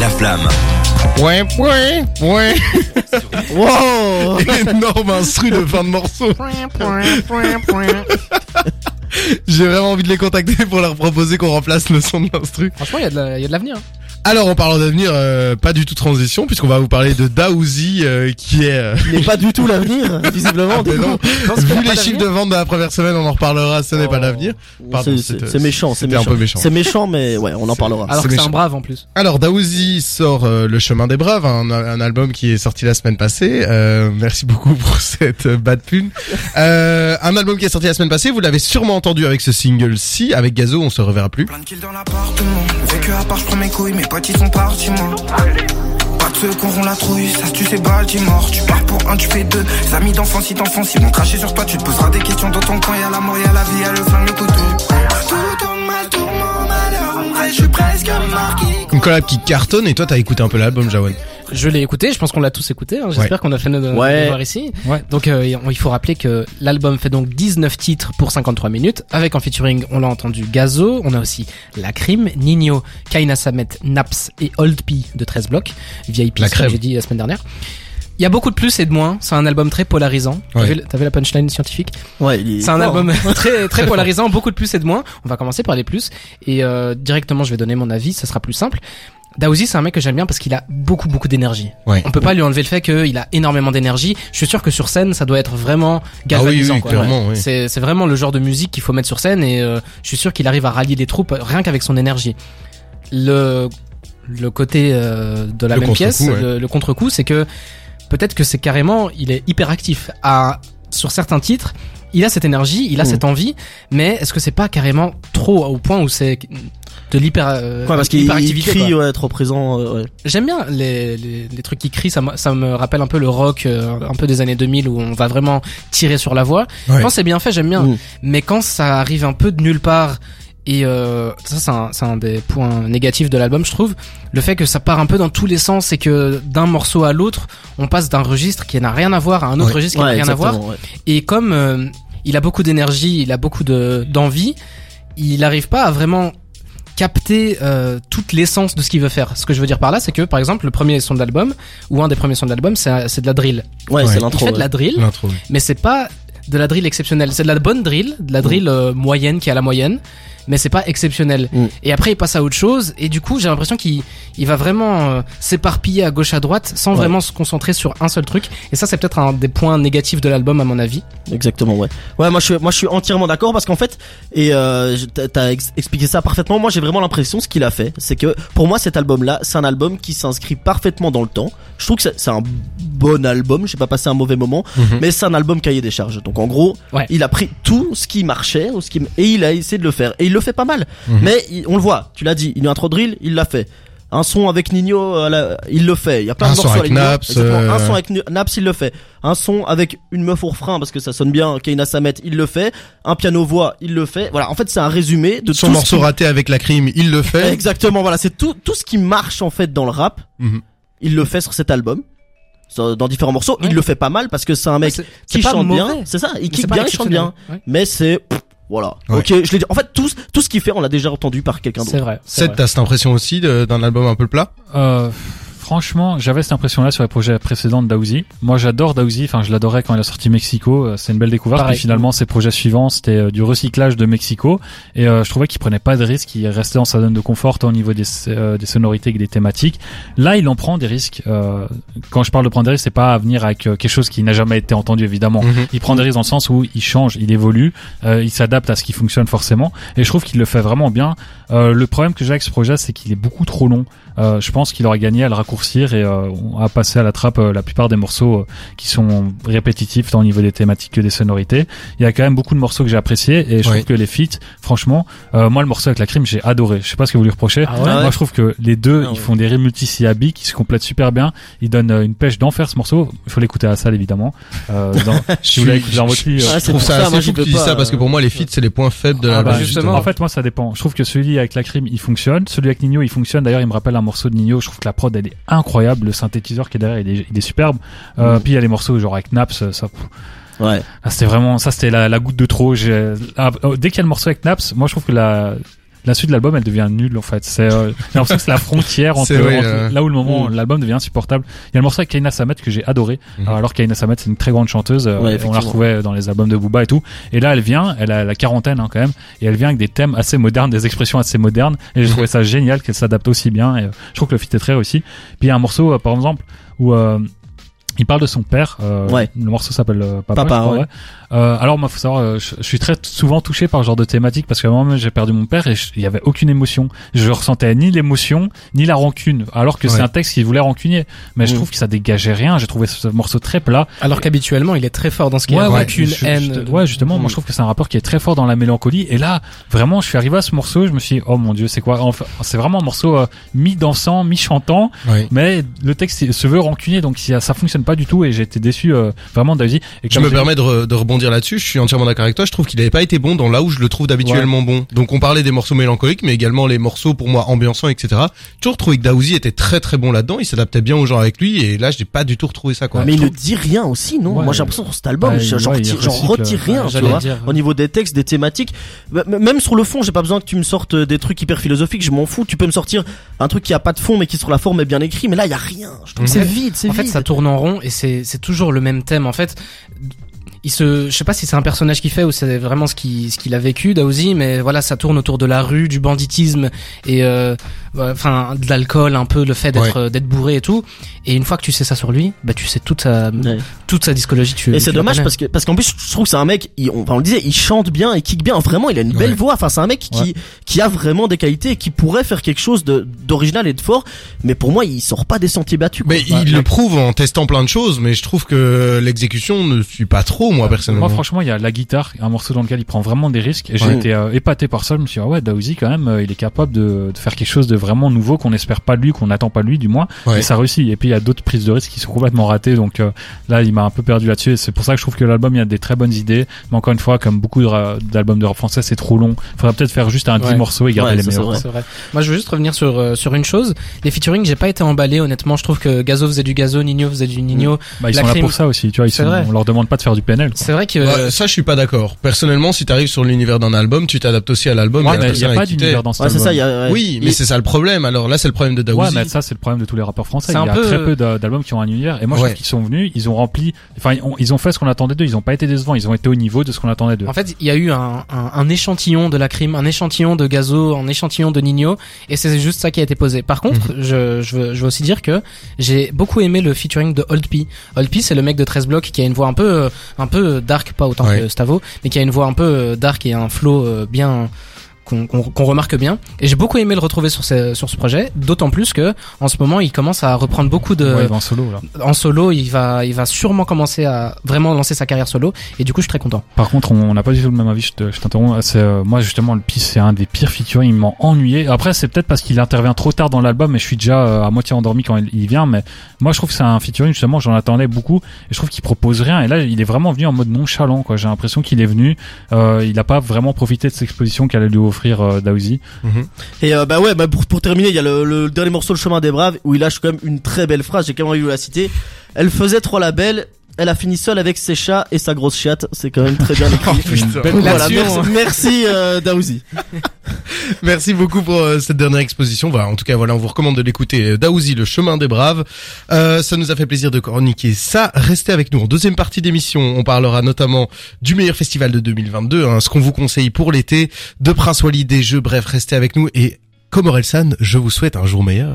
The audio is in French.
La Flamme. Ouais, ouais, ouais. Wow Énorme instru de fin de morceau. J'ai vraiment envie de les contacter pour leur proposer qu'on remplace le son de l'instru. Franchement, il y a de la- il y a de l'avenir. Alors, en parlant d'avenir, euh, pas du tout transition, puisqu'on va vous parler de Daouzi, euh, qui est... euh, n'est pas du tout l'avenir, visiblement. du non, vu les chiffres de vente de la première semaine, on en reparlera, ce n'est pas Oh. l'avenir. Pardon, C'est- méchant, c'est méchant. peu méchant. C'est méchant, mais ouais, on en parlera. Alors c'est que c'est un brave en plus. Alors Daouzi sort euh, Le Chemin des Braves, un, un album qui est sorti la semaine passée. Euh, merci beaucoup pour cette euh, bad pune. Euh, un album qui est sorti la semaine passée, vous l'avez sûrement entendu avec ce single-ci, avec Gazo, on se reverra plus. Plein de kills dans l'appartement. Vécu à part, je prends mes couilles, mes potes ils sont partis, moi. Pas de ceux qui auront la trouille, ça se tue, c'est Baltimore. Tu pars pour un, tu fais deux. Amis d'enfance, si t'enfonces, ils vont cracher sur toi. Tu te poseras des questions dans ton coin. Y'a la mort, y'a la vie, y'a le flingue, le couteau. Tout tourne mal, tout je suis presque marqué. Une collab qui cartonne, et toi t'as écouté un peu l'album, Jawan. Je l'ai écouté, je pense qu'on l'a tous écouté. hein. J'espère qu'on a fait notre Ouais. devoir ici. Ouais. Donc euh, il faut rappeler que l'album fait donc 19 titres pour 53 minutes, avec en featuring, on l'a entendu, Gazo, on a aussi La Crime, Nino, Kaina Samet, Naps et Old P de 13 blocs, VIP, La crème. j'ai dit la semaine dernière. Il y a beaucoup de plus et de moins, c'est un album très polarisant. T'as Ouais. vu la punchline scientifique Ouais, il est C'est un album très très polarisant, beaucoup de plus et de moins. On va commencer par les plus et euh, directement je vais donner mon avis, ça sera plus simple. Daouzi, c'est un mec que j'aime bien parce qu'il a beaucoup beaucoup d'énergie. Ouais. On peut pas lui enlever le fait qu'il a énormément d'énergie. Je suis sûr que sur scène, ça doit être vraiment galvanisant. Ah oui, oui, quoi. clairement, oui. C'est c'est vraiment le genre de musique qu'il faut mettre sur scène et euh, je suis sûr qu'il arrive à rallier les troupes rien qu'avec son énergie. Le le côté euh, de la Le même pièce, contre-coup, ouais. le, le contre-coup, c'est que peut-être que c'est carrément, il est hyper actif. À, sur certains titres, il a cette énergie, il a Mhm. cette envie, mais est-ce que c'est pas carrément trop au point où c'est de l'hyper euh, Ouais, parce qu'il crie, ouais, trop présent, euh, ouais. J'aime bien les, les, les trucs qui crient, ça me, ça me rappelle un peu le rock euh, un peu des années 2000 où on va vraiment tirer sur la voix. Ouais. Quand c'est bien fait, j'aime bien. Mm. Mais quand ça arrive un peu de nulle part et euh, ça c'est un, c'est un des points négatifs de l'album je trouve le fait que ça part un peu dans tous les sens et que d'un morceau à l'autre on passe d'un registre qui n'a rien à voir à un autre Ouais. registre qui n'a Ouais, rien à voir ouais. et comme euh, il a beaucoup d'énergie, il a beaucoup de d'envie, il n'arrive pas à vraiment capter euh, toute l'essence de ce qu'il veut faire. Ce que je veux dire par là, c'est que par exemple le premier son de l'album ou un des premiers sons de l'album, c'est c'est de la drill. Ouais, Ouais. c'est Il l'intro. fait de la drill, mais c'est pas de la drill exceptionnelle. C'est de la bonne drill, de la drill euh, moyenne qui est à la moyenne, mais c'est pas exceptionnel. Mm. Et après il passe à autre chose et du coup j'ai l'impression qu'il il va vraiment euh, s'éparpiller à gauche à droite sans Ouais. vraiment se concentrer sur un seul truc. Et ça c'est peut-être un des points négatifs de l'album à mon avis. Exactement, ouais. Ouais, moi je suis, moi je suis entièrement d'accord parce qu'en fait, et euh, t'as- t'as ex- expliqué ça parfaitement. Moi j'ai vraiment l'impression ce qu'il a fait, c'est que pour moi cet album-là, c'est un album qui s'inscrit parfaitement dans le temps. Je trouve que c'est- un bon album. J'ai pas passé un mauvais moment, Mhm. mais c'est un album cahier des charges. Donc en gros, Ouais. il a pris tout ce qui marchait ou ce qui et il a essayé de le faire et il le fait pas mal. Mhm. Mais il- on le voit, tu l'as dit, il y a un trop drill, il l'a fait. Un son avec Nino, euh, la- il le fait. Il y a plein Un de son morceaux avec Nino. Naps, Exactement. euh, Un son avec Naps, il le fait. Un son avec une meuf au refrain parce que ça sonne bien. Keina Samet, il le fait. Un piano voix, il le fait. Voilà. En fait, c'est un résumé de Son tout morceau qui... raté avec la crime, il le fait. Exactement. Voilà. C'est tout, tout ce qui marche en fait dans le rap. Mhm. Il le fait sur cet album. Dans différents morceaux, Ouais. il le fait pas mal parce que c'est un mec qui chante bien. C'est ça, il kick bien, il chante bien. Ouais. Mais c'est voilà. Ouais. Ok, je l'ai dit. En fait, tout, tout ce qu'il fait, on l'a déjà entendu par quelqu'un C'est d'autre. vrai. c'est Seth, vrai. t'as cette impression aussi d'un album un peu plat? Euh, franchement, j'avais cette impression-là sur les projets précédents de Daouzi. Moi, j'adore Daouzi. Enfin, je l'adorais quand il a sorti Mexico. Euh, C'est une belle découverte. Pareil. Puis finalement, ses projets suivants, c'était euh, du recyclage de Mexico. Et euh, je trouvais qu'il prenait pas de risques. Il restait dans sa zone de confort tant au niveau des, euh, des sonorités que des thématiques. Là, il en prend des risques. Euh, quand je parle de prendre des risques, c'est pas à venir avec quelque chose qui n'a jamais été entendu, évidemment. Mhm. Il prend des risques dans le sens où il change, il évolue, il s'adapte à ce qui fonctionne forcément. Et je trouve qu'il le fait vraiment bien. Le problème que j'ai avec ce projet, c'est qu'il est beaucoup trop long. Je pense qu'il aurait gagné à le raccourcir et euh, à passer à la trappe euh, la plupart des morceaux euh, qui sont répétitifs tant au niveau des thématiques que des sonorités. Il y a quand même beaucoup de morceaux que j'ai appréciés et je trouve que les feats, franchement, euh, moi le morceau avec la crime, j'ai adoré. Je sais pas ce que vous lui reprochez. Ah ouais? Ah ouais. Moi je trouve que les deux, Ah ils font des rimes multisyllabiques qui se complètent super bien. Ils donnent euh, une pêche d'enfer ce morceau. Il faut l'écouter à la salle évidemment. Euh, dans, si vous l'avez écouté dans votre lit, Ouais, Je trouve pour ça ça, assez moi, fou j'y que tu dis ça parce que pour moi les feats c'est les points faibles de Ah l'album. bah, justement. En fait, moi, ça dépend. Je trouve que celui avec la crime, il fonctionne. Celui avec Nino, il fonctionne. D'ailleurs, il me rappelle un morceau de Nino. Je trouve que la prod, elle est incroyable. Le synthétiseur qui est derrière, il est, il est superbe. Euh, Mhm. Puis il y a les morceaux genre avec Naps. Ça, Ouais. ah, c'était vraiment, ça, c'était la, la goutte de trop. Ah, oh, dès qu'il y a le morceau avec Naps, moi, je trouve que la la suite de l'album elle devient nulle en fait. C'est euh, j'ai l'impression que c'est la frontière entre, C'est vrai, entre euh. là où le moment Mm. l'album devient insupportable. Il y a le morceau avec Kaina Samet que j'ai adoré. Mhm. Alors Kaina Samet c'est une très grande chanteuse. euh, Ouais, on la retrouvait dans les albums de Booba et tout. Et là elle vient, elle a la quarantaine hein, quand même, et elle vient avec des thèmes assez modernes, des expressions assez modernes. Et j'ai trouvé ça génial qu'elle s'adapte aussi bien. Et euh, je trouve que le fit est très réussi. Puis il y a un morceau euh, par exemple où euh, il parle de son père. euh, Ouais. Le morceau s'appelle euh, Papa. Papa, crois, ouais. Euh, alors moi faut savoir, euh, je, je suis très souvent touché par ce genre de thématique parce qu'à un moment j'ai perdu mon père et il y avait aucune émotion. Je ressentais ni l'émotion ni la rancune. Alors que c'est un texte qui voulait rancunier. Mais je Mm. trouve que ça dégageait rien. J'ai trouvé ce morceau très plat. Alors qu'habituellement, il est très fort dans ce qui est ouais, rancune, je- haine. je- ouais, justement, moi je trouve que c'est un rappeur qui est très fort dans la mélancolie. Et là, vraiment, je suis arrivé à ce morceau, je me suis dit, oh mon dieu, c'est quoi? Enfin, C'est vraiment un morceau euh, mi-dansant, mi-chantant, Oui. mais le texte il se veut rancunier, donc ça, ça fonctionne pas du tout. Et j'ai été déçu euh, vraiment d'Ausy. Et Je me j'ai- permets de, re- de rebondir là-dessus. Je suis entièrement d'accord avec toi. Je trouve qu'il n'avait pas été bon dans là où je le trouve d'habituellement bon. Donc on parlait des morceaux mélancoliques, mais également les morceaux pour moi ambiançants, etc. J'ai toujours trouvé que Daouzi était très très bon là-dedans. Il s'adaptait bien aux gens avec lui. Et là, je n'ai pas du tout retrouvé ça. Quoi. mais il ne dit rien aussi, non Ouais. Moi j'ai l'impression que sur cet album, Ouais, j'en ouais, retire, rien, ouais, tu vois. dire. Au niveau des textes, des thématiques, même sur le fond, j'ai pas besoin que tu me sortes des trucs hyper philosophiques, je m'en fous. Tu peux me sortir un truc qui a pas de fond mais qui sur la forme est bien écrit, mais là il y a rien. Je trouve que c'est vide, c'est En fait, vide. ça tourne en rond et c'est toujours le même thème. En fait, il se, je sais pas si c'est un personnage qui fait ou c'est vraiment ce qui ce qu'il a vécu, Daouzi, mais voilà, ça tourne autour de la rue, du banditisme et euh, enfin de l'alcool, un peu le fait d'être d'être bourré et tout. Et une fois que tu sais ça sur lui, bah tu sais toute sa Ouais. toute sa discologie. Tu, Et c'est dommage connais. parce que parce qu'en plus je trouve que c'est un mec, il, on, enfin, on le disait, il chante bien, il kick bien. Vraiment, il a une belle Ouais. voix. Enfin, c'est un mec qui qui a vraiment des qualités et qui pourrait faire quelque chose de d'original et de fort. Mais pour moi, il sort pas des sentiers battus. quoi. Mais il le prouve en testant plein de choses, mais je trouve que l'exécution ne suit pas trop, moi personnellement. Moi, franchement, il y a la guitare, un morceau dans lequel il prend vraiment des risques. Et j'ai Ouais. été euh, épaté par ça. Je me suis dit, ah ouais, Daouzi, quand même, euh, il est capable de, de faire quelque chose de vraiment nouveau qu'on n'espère pas de lui, qu'on n'attend pas de lui, du moins. Ouais. Et ça réussit. Et puis, il y a d'autres prises de risques qui sont complètement ratées. Donc euh, là, il m'a un peu perdu là-dessus. Et c'est pour ça que je trouve que l'album, il y a des très bonnes idées. Mais encore une fois, comme beaucoup d'albums de rap français, c'est trop long. Faudrait peut-être faire juste un 10 Ouais. morceaux et garder Ouais, les meilleurs. vrai. C'est vrai. Moi, je veux juste revenir sur euh, sur une chose. Les featuring, j'ai pas été emballé. Honnêtement, je trouve que Gazo faisait du Gazo, Nino faisait du Nino. Bah, ils sont là pour ça aussi. Tu vois, ils sont, on leur demande pas de faire du PNL. C'est vrai que Ouais, ça, je suis pas d'accord. Personnellement, si t'arrives sur l'univers d'un album, tu t'adaptes aussi à l'album. et Ouais, mais il y a pas d'univers dans cet Ouais, c'est album. ça. il Y a, ouais. Oui, mais c'est ça le problème. Alors là, c'est le problème de Daouzi. Ouais, mais ça c'est le problème de tous les rappeurs français. C'est Il y un a peu- très peu d'a- d'albums qui ont un univers. Et moi, je Ouais. trouve qu'ils sont venus, ils ont rempli. Enfin, ils ont, ils ont fait ce qu'on attendait d'eux. Ils ont pas été décevants. Ils ont été au niveau de ce qu'on attendait d'eux. En fait, il y a eu un, un, un échantillon de la crime, un échantillon de Gazo, un échantillon de Nino, et c'est juste ça qui a été posé. Par contre, je, je, veux, je veux aussi dire que j'ai beaucoup aimé le featuring de Old P. Old P, c'est le mec de 13 blocs qui a une voix un peu, euh, un peu dark, pas autant Ouais. que Stavo, mais qui a une voix un peu euh, dark et un flow euh, bien qu'on remarque bien. Et j'ai beaucoup aimé le retrouver sur ce, sur ce projet, d'autant plus que en ce moment, il commence à reprendre beaucoup de Ouais, en solo là. en solo. Il va, il va sûrement commencer à vraiment lancer sa carrière solo, et du coup, je suis très content. Par contre, on n'a pas du tout le même avis. Je te- je t'interromps. C'est euh, moi justement le pire, c'est un des pires featuring. Il m'a ennuyé. Après, c'est peut-être parce qu'il intervient trop tard dans l'album, et je suis déjà euh, à moitié endormi quand il, il vient. Mais moi, je trouve que c'est un featuring justement. J'en attendais beaucoup, et je trouve qu'il propose rien. Et là, il est vraiment venu en mode nonchalant. Quoi. J'ai l'impression qu'il est venu. Euh, il n'a pas vraiment profité de cette exposition qu'allait lui offrir euh. Mhm. Et euh, bah ouais, bah pour, pour terminer, il y a le, le dernier morceau, le chemin des braves, où il lâche quand même une très belle phrase. J'ai quand même envie de la citer. Elle faisait trois labels. Elle a fini seule avec ses chats et sa grosse chatte. C'est quand même très bien écrit. Oh, voilà, merci, on- merci euh, Daouzi. Merci beaucoup pour euh, cette dernière exposition. Voilà, en tout cas, voilà, on vous recommande de l'écouter. Daouzi, le chemin des braves. Euh, ça nous a fait plaisir de chroniquer ça. Restez avec nous en deuxième partie d'émission. On parlera notamment du meilleur festival de 2022, hein, ce qu'on vous conseille pour l'été, de Prince Wally, des jeux. Bref, restez avec nous et comme Orelsan, je vous souhaite un jour meilleur.